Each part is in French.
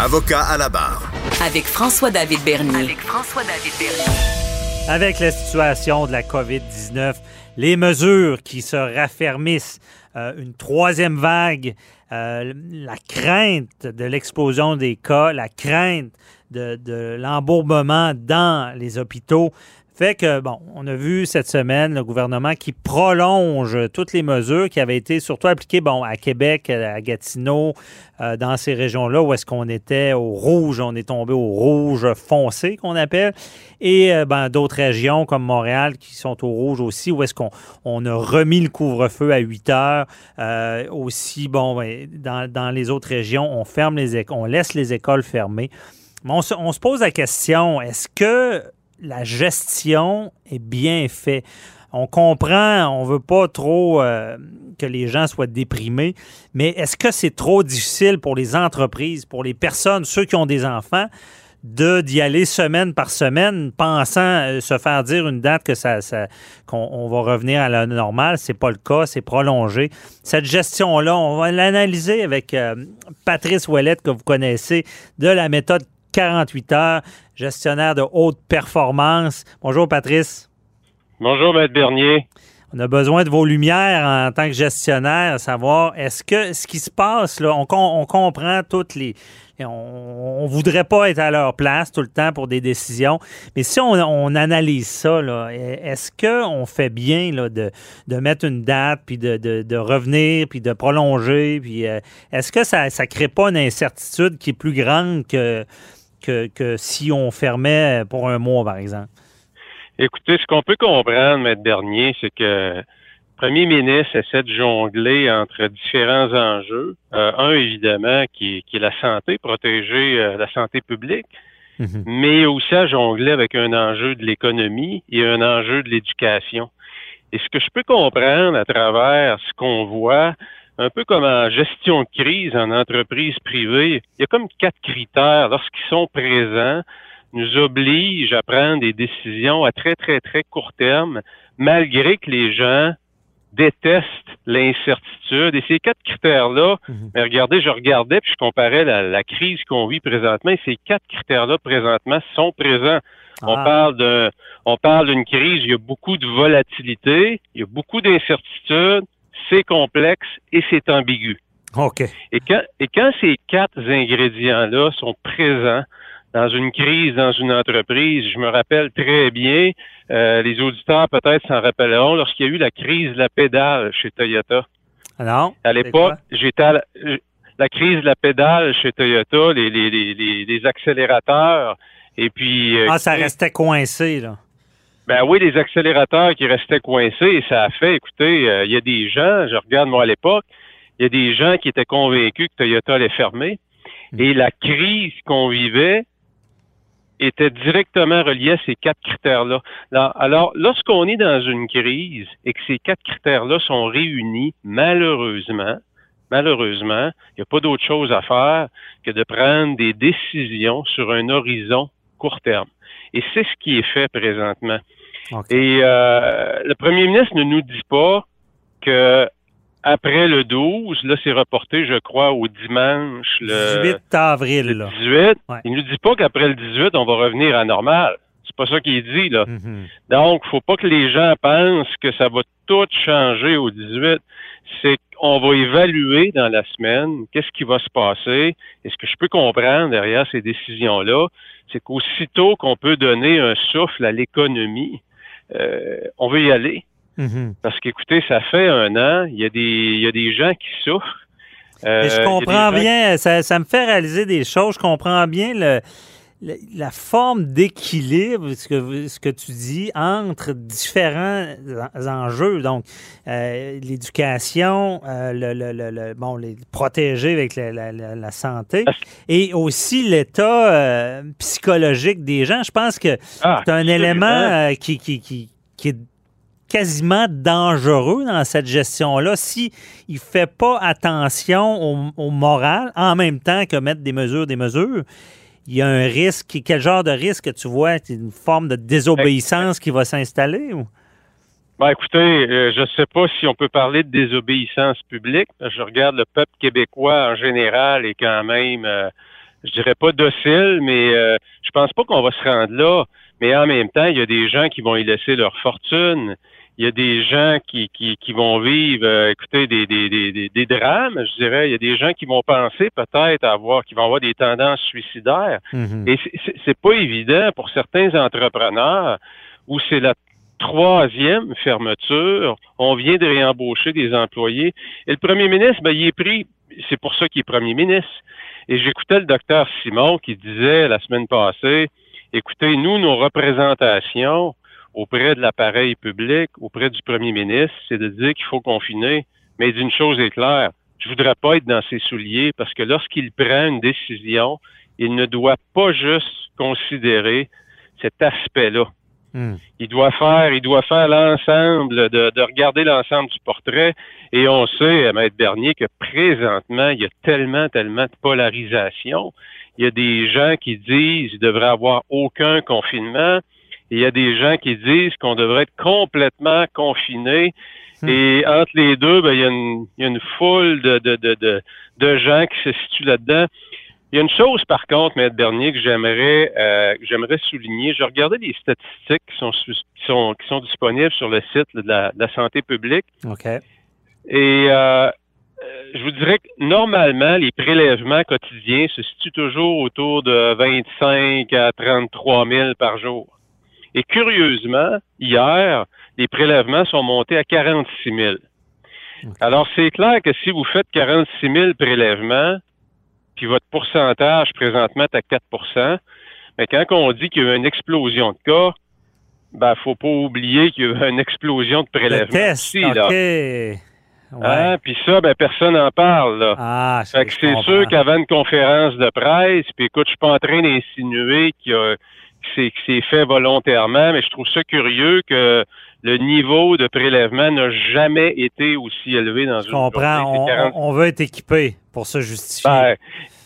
Avocat à la barre. Avec François-David Bernier. Avec François-David Bernier. Avec la situation de la COVID-19, les mesures qui se raffermissent, euh, une troisième vague, euh, la crainte de l'explosion des cas, la crainte de, de l'embourbement dans les hôpitaux, fait que, bon, on a vu cette semaine le gouvernement qui prolonge toutes les mesures qui avaient été surtout appliquées, bon, à Québec, à Gatineau, euh, dans ces régions-là où est-ce qu'on était au rouge, on est tombé au rouge foncé qu'on appelle, et euh, ben, d'autres régions comme Montréal qui sont au rouge aussi, où est-ce qu'on on a remis le couvre-feu à 8 heures. Euh, aussi, bon, ben, dans, les autres régions, on ferme les on laisse les écoles fermées. Mais on on se pose la question, est-ce que la gestion est bien faite. On comprend, on veut pas trop euh, que les gens soient déprimés, mais est-ce que c'est trop difficile pour les entreprises, pour les personnes, ceux qui ont des enfants, de d'y aller semaine par semaine, pensant euh, se faire dire une date que ça, qu'on va revenir à la normale, c'est pas le cas, c'est prolongé. Cette gestion-là, on va l'analyser avec euh, Patrice Ouellette que vous connaissez de la méthode 48 heures, gestionnaire de haute performance. Bonjour, Patrice. Bonjour, Maître Bernier. On a besoin de vos lumières en tant que gestionnaire, savoir est-ce que ce qui se passe, là, on, on comprend toutes les. On, ne voudrait pas être à leur place tout le temps pour des décisions, mais si on, analyse ça, est-ce qu'on fait bien là, de, de, mettre une date, puis de, de, revenir, puis de prolonger, puis euh, est-ce que ça ne crée pas une incertitude qui est plus grande que que, si on fermait pour un mois, par exemple? Écoutez, ce qu'on peut comprendre, Maître Dernier, c'est que le premier ministre essaie de jongler entre différents enjeux. Euh, un, évidemment, qui, est la santé, protéger euh, la santé publique, mhm. mais aussi à jongler avec un enjeu de l'économie et un enjeu de l'éducation. Et ce que je peux comprendre à travers ce qu'on voit, un peu comme en gestion de crise en entreprise privée, il y a comme quatre critères lorsqu'ils sont présents nous obligent à prendre des décisions à très, très, très court terme, malgré que les gens détestent l'incertitude. Et ces quatre critères-là, mhm. mais regardez, je regardais puis je comparais la, crise qu'on vit présentement et ces quatre critères-là présentement sont présents. On ah. parle de, on parle d'une crise, il y a beaucoup de volatilité, il y a beaucoup d'incertitudes, c'est complexe et c'est ambigu. OK. Et quand, et quand ces quatre ingrédients-là sont présents dans une crise, dans une entreprise, je me rappelle très bien, euh, les auditeurs peut-être s'en rappelleront, lorsqu'il y a eu la crise de la pédale chez Toyota. Alors, à l'époque, j'étais à la, crise de la pédale chez Toyota, les, les, les, les accélérateurs, et puis... Euh, ah, ça restait coincé, là. Ben oui, les accélérateurs qui restaient coincés, ça a fait, écoutez, euh, il y a des gens, je regarde moi à l'époque, il y a des gens qui étaient convaincus que Toyota allait fermer. Hmm. Et la crise qu'on vivait était directement reliée à ces quatre critères-là. Alors, lorsqu'on est dans une crise et que ces quatre critères-là sont réunis, malheureusement, malheureusement, il n'y a pas d'autre chose à faire que de prendre des décisions sur un horizon court terme. Et c'est ce qui est fait présentement. Et euh, le premier ministre ne nous dit pas que après le 12, là, c'est reporté, je crois, au dimanche. Le 18 avril, le 18. Il nous dit pas qu'après le 18, on va revenir à normal. C'est pas ça qu'il dit, là. Mm-hmm. Donc, faut pas que les gens pensent que ça va tout changer au 18. C'est qu'on va évaluer dans la semaine qu'est-ce qui va se passer. Et ce que je peux comprendre derrière ces décisions-là, c'est qu'aussitôt qu'on peut donner un souffle à l'économie, euh, on veut y aller. Mm-hmm. Parce qu'écoutez, ça fait un an, il y a des, il y a des gens qui souffrent. Euh, je comprends bien, ça, ça, me fait réaliser des choses. Je comprends bien le, la, forme d'équilibre, ce que, ce que tu dis, entre différents enjeux. Donc, euh, l'éducation, euh, le, le, le, bon, les protéger avec la, la santé et aussi l'état euh, psychologique des gens. Je pense que ah, c'est un élément qui, qui, qui, qui est quasiment dangereux dans cette gestion-là si il ne fait pas attention au, au, moral en même temps que mettre des mesures, des mesures il y a un risque. Quel genre de risque tu vois? Une forme de désobéissance qui va s'installer? Ou? Ben, écoutez, euh, je ne sais pas si on peut parler de désobéissance publique. Je regarde le peuple québécois en général et quand même euh, je dirais pas docile, mais euh, je pense pas qu'on va se rendre là. Mais en même temps, il y a des gens qui vont y laisser leur fortune. Il y a des gens qui, qui, qui vont vivre, euh, écoutez, des, des, des, des, drames, je dirais. Il y a des gens qui vont penser peut-être avoir, qui vont avoir des tendances suicidaires. Mhm. Et c'est pas évident pour certains entrepreneurs où c'est la troisième fermeture. On vient de réembaucher des employés. Et le premier ministre, ben, il est pris. C'est pour ça qu'il est premier ministre. Et j'écoutais le docteur Simon qui disait la semaine passée, écoutez, nous, nos représentations auprès de l'appareil public, auprès du premier ministre, c'est de dire qu'il faut confiner. Mais d'une chose est claire, je voudrais pas être dans ses souliers parce que lorsqu'il prend une décision, il ne doit pas juste considérer cet aspect-là. Hmm. Il doit faire, il doit faire l'ensemble, de, de, regarder l'ensemble du portrait. Et on sait, Maître Bernier, que présentement, il y a tellement, tellement de polarisation. Il y a des gens qui disent qu'il devrait avoir aucun confinement. Il y a des gens qui disent qu'on devrait être complètement confiné. Hmm. Et entre les deux, ben, il, y a une, il y a une foule de, de, de, de, de gens qui se situent là-dedans. Il y a une chose, par contre, Maître Bernier, que j'aimerais euh, que j'aimerais souligner. Je regardais les statistiques qui sont, qui sont, qui sont disponibles sur le site de la, de la santé publique. OK. Et euh, je vous dirais que normalement, les prélèvements quotidiens se situent toujours autour de 25 à 33 000 par jour. Et curieusement, hier, les prélèvements sont montés à 46 000. OK. Alors, c'est clair que si vous faites 46 000 prélèvements, puis votre pourcentage présentement est à 4% mais quand on dit qu'il y a eu une explosion de cas, ben, faut pas oublier qu'il y a eu une explosion de Le prélèvements test, aussi, OK. là. Ouais. Hein? Puis ça, ben, personne n'en parle, là. Ah, c'est sûr qu'avant une conférence de presse, puis écoute, je suis pas en train d'insinuer qu'il y a- c'est que c'est fait volontairement, mais je trouve ça curieux que le niveau de prélèvement n'a jamais été aussi élevé dans Je une comprends. journée. On, C'est 40 on veut être équipé pour se justifier. Ben,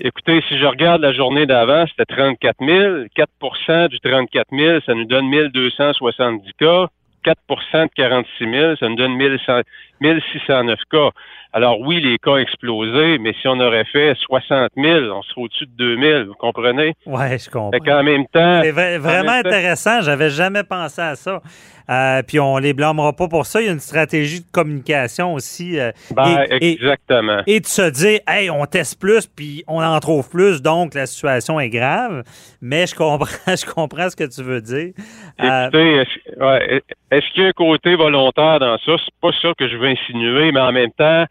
écoutez, si je regarde la journée d'avant, c'était 34 000. 4% du 34 000, ça nous donne 1270 cas. 4% de 46 000, ça nous donne 1100 1609 cas. Alors oui, les cas ont explosé, mais si on aurait fait 60 000, on serait au-dessus de 2000, vous comprenez? ouais, je comprends. Fait qu'en même temps... C'est vra- vraiment en temps- intéressant. J'avais jamais pensé à ça. Euh, puis on les blâmera pas pour ça. Il y a une stratégie de communication aussi. euh, Ben, et, exactement. et de se dire, hey, on teste plus, puis on en trouve plus, donc la situation est grave. Mais je comprends, je comprends ce que tu veux dire. Euh, Écoutez, est-ce ouais, est-ce qu'il y a un côté volontaire dans ça? C'est pas ça que je veux insinuer, mais en même temps,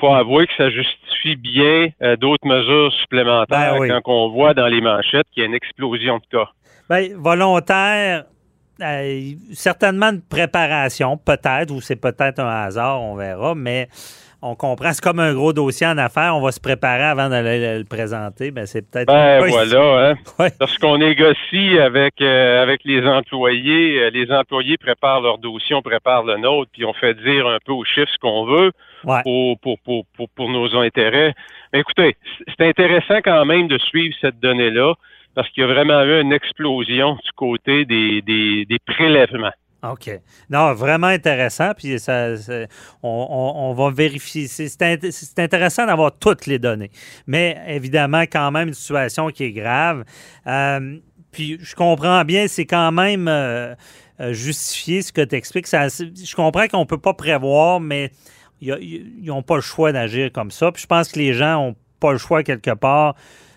faut avouer que ça justifie bien euh, d'autres mesures supplémentaires Ben oui. quand on voit dans les manchettes qu'il y a une explosion de cas. Ben, volontaire, euh, certainement de préparation, peut-être, ou c'est peut-être un hasard, on verra, mais on comprend. C'est comme un gros dossier en affaires, on va se préparer avant d'aller le, présenter. Ben, c'est peut-être. Ben voilà, hein. Ouais. Lorsqu'on négocie avec euh, avec les employés, euh, les employés préparent leur dossier, on prépare le nôtre, puis on fait dire un peu aux chiffres ce qu'on veut Ouais. pour, pour, pour, pour, pour nos intérêts. Mais écoutez, c'est intéressant quand même de suivre cette donnée-là, parce qu'il y a vraiment eu une explosion du côté des, des, des prélèvements. OK. Non, vraiment intéressant. Puis ça, on, on- va vérifier. C'est c'est int- c'est intéressant d'avoir toutes les données. Mais évidemment, quand même, une situation qui est grave. Euh, puis je comprends bien, c'est quand même euh, euh, justifié ce que tu expliques. Je comprends qu'on ne peut pas prévoir, mais ils n'ont pas le choix d'agir comme ça. Puis je pense que les gens n'ont pas le choix quelque part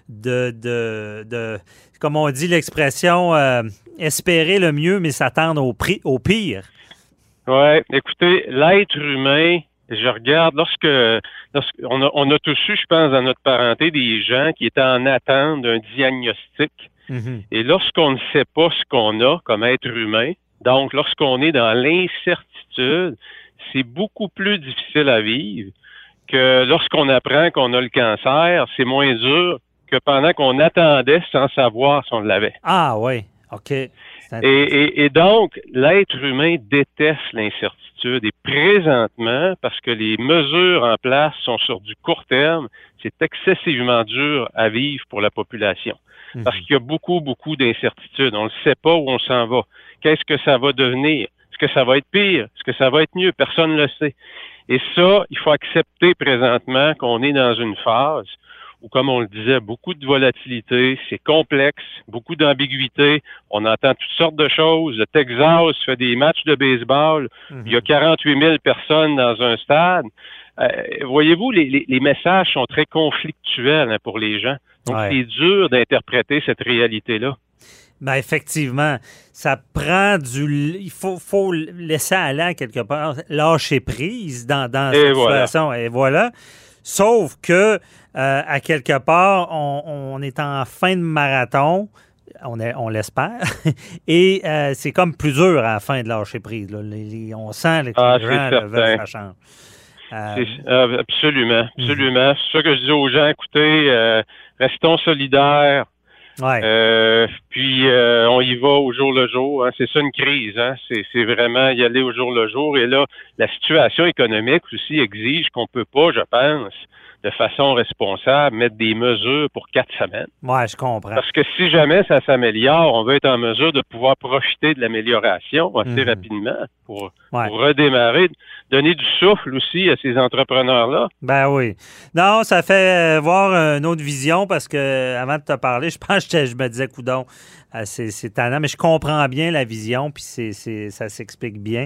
de, de comme on dit l'expression, euh, espérer le mieux, mais s'attendre au, pire. Ouais, écoutez, l'être humain, je regarde lorsque, lorsqu'on a, on a tous eu, je pense, dans notre parenté, des gens qui étaient en attente d'un diagnostic. Mhm. Et lorsqu'on ne sait pas ce qu'on a comme être humain, donc lorsqu'on est dans l'incertitude, c'est beaucoup plus difficile à vivre que lorsqu'on apprend qu'on a le cancer, c'est moins dur que pendant qu'on attendait sans savoir si on l'avait. Ah oui, OK. Et donc, l'être humain déteste l'incertitude. Et présentement, parce que les mesures en place sont sur du court terme, c'est excessivement dur à vivre pour la population. Mhm. Parce qu'il y a beaucoup, beaucoup d'incertitudes. On ne sait pas où on s'en va. Qu'est-ce que ça va devenir? Est-ce que ça va être pire? Est-ce que ça va être mieux? Personne ne le sait. Et ça, il faut accepter présentement qu'on est dans une phase où, comme on le disait, beaucoup de volatilité, c'est complexe, beaucoup d'ambiguïté. On entend toutes sortes de choses. Le Texas fait des matchs de baseball. Mhm. Il y a 48 000 personnes dans un stade. Euh, voyez-vous, les, messages sont très conflictuels hein, pour les gens. Donc, c'est dur d'interpréter cette réalité-là. Ben effectivement, ça prend du. Il faut, faut laisser aller quelque part, lâcher prise dans, dans cette situation. Et voilà. Sauf que, euh, à quelque part, on, est en fin de marathon. On, on l'espère. Et euh, c'est comme plus dur à la fin de lâcher prise. on sent que ah, les gens veulent ça change. Euh, ah, absolument, absolument. C'est ça que je dis aux gens, écoutez, restons solidaires, euh, puis euh, on y va au jour le jour. Hein. C'est ça une crise. Hein. C'est vraiment y aller au jour le jour. Et là, la situation économique aussi exige qu'on peut pas, je pense, de façon responsable, mettre des mesures pour quatre semaines. Oui, je comprends. Parce que si jamais ça s'améliore, on va être en mesure de pouvoir profiter de l'amélioration assez mhm. rapidement pour, redémarrer, donner du souffle aussi à ces entrepreneurs-là. Ben oui. Non, ça fait euh, voir une autre vision parce que avant de te parler, je pense que je me disais, coudon, euh, c'est tannant, mais je comprends bien la vision, puis c'est ça s'explique bien.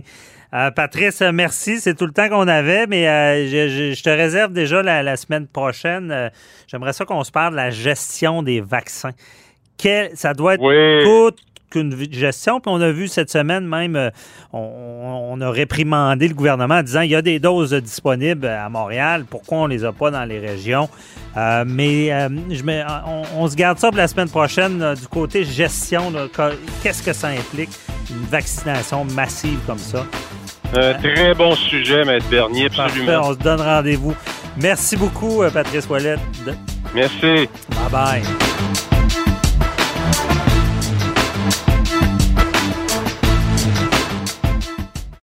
Euh, Patrice, merci. C'est tout le temps qu'on avait, mais euh, je, te réserve déjà la, semaine prochaine. J'aimerais ça qu'on se parle de la gestion des vaccins. ça doit être toute qu'une gestion. Puis on a vu cette semaine même, euh, on, a réprimandé le gouvernement en disant il y a des doses disponibles à Montréal, pourquoi on les a pas dans les régions? Euh, mais euh, je on, se garde ça pour la semaine prochaine du côté gestion. Qu'est-ce que ça implique, une vaccination massive comme ça? Un très bon sujet, Maître Bernier, absolument. on se donne rendez-vous. Merci beaucoup, Patrice Ouellette. Merci. Bye bye.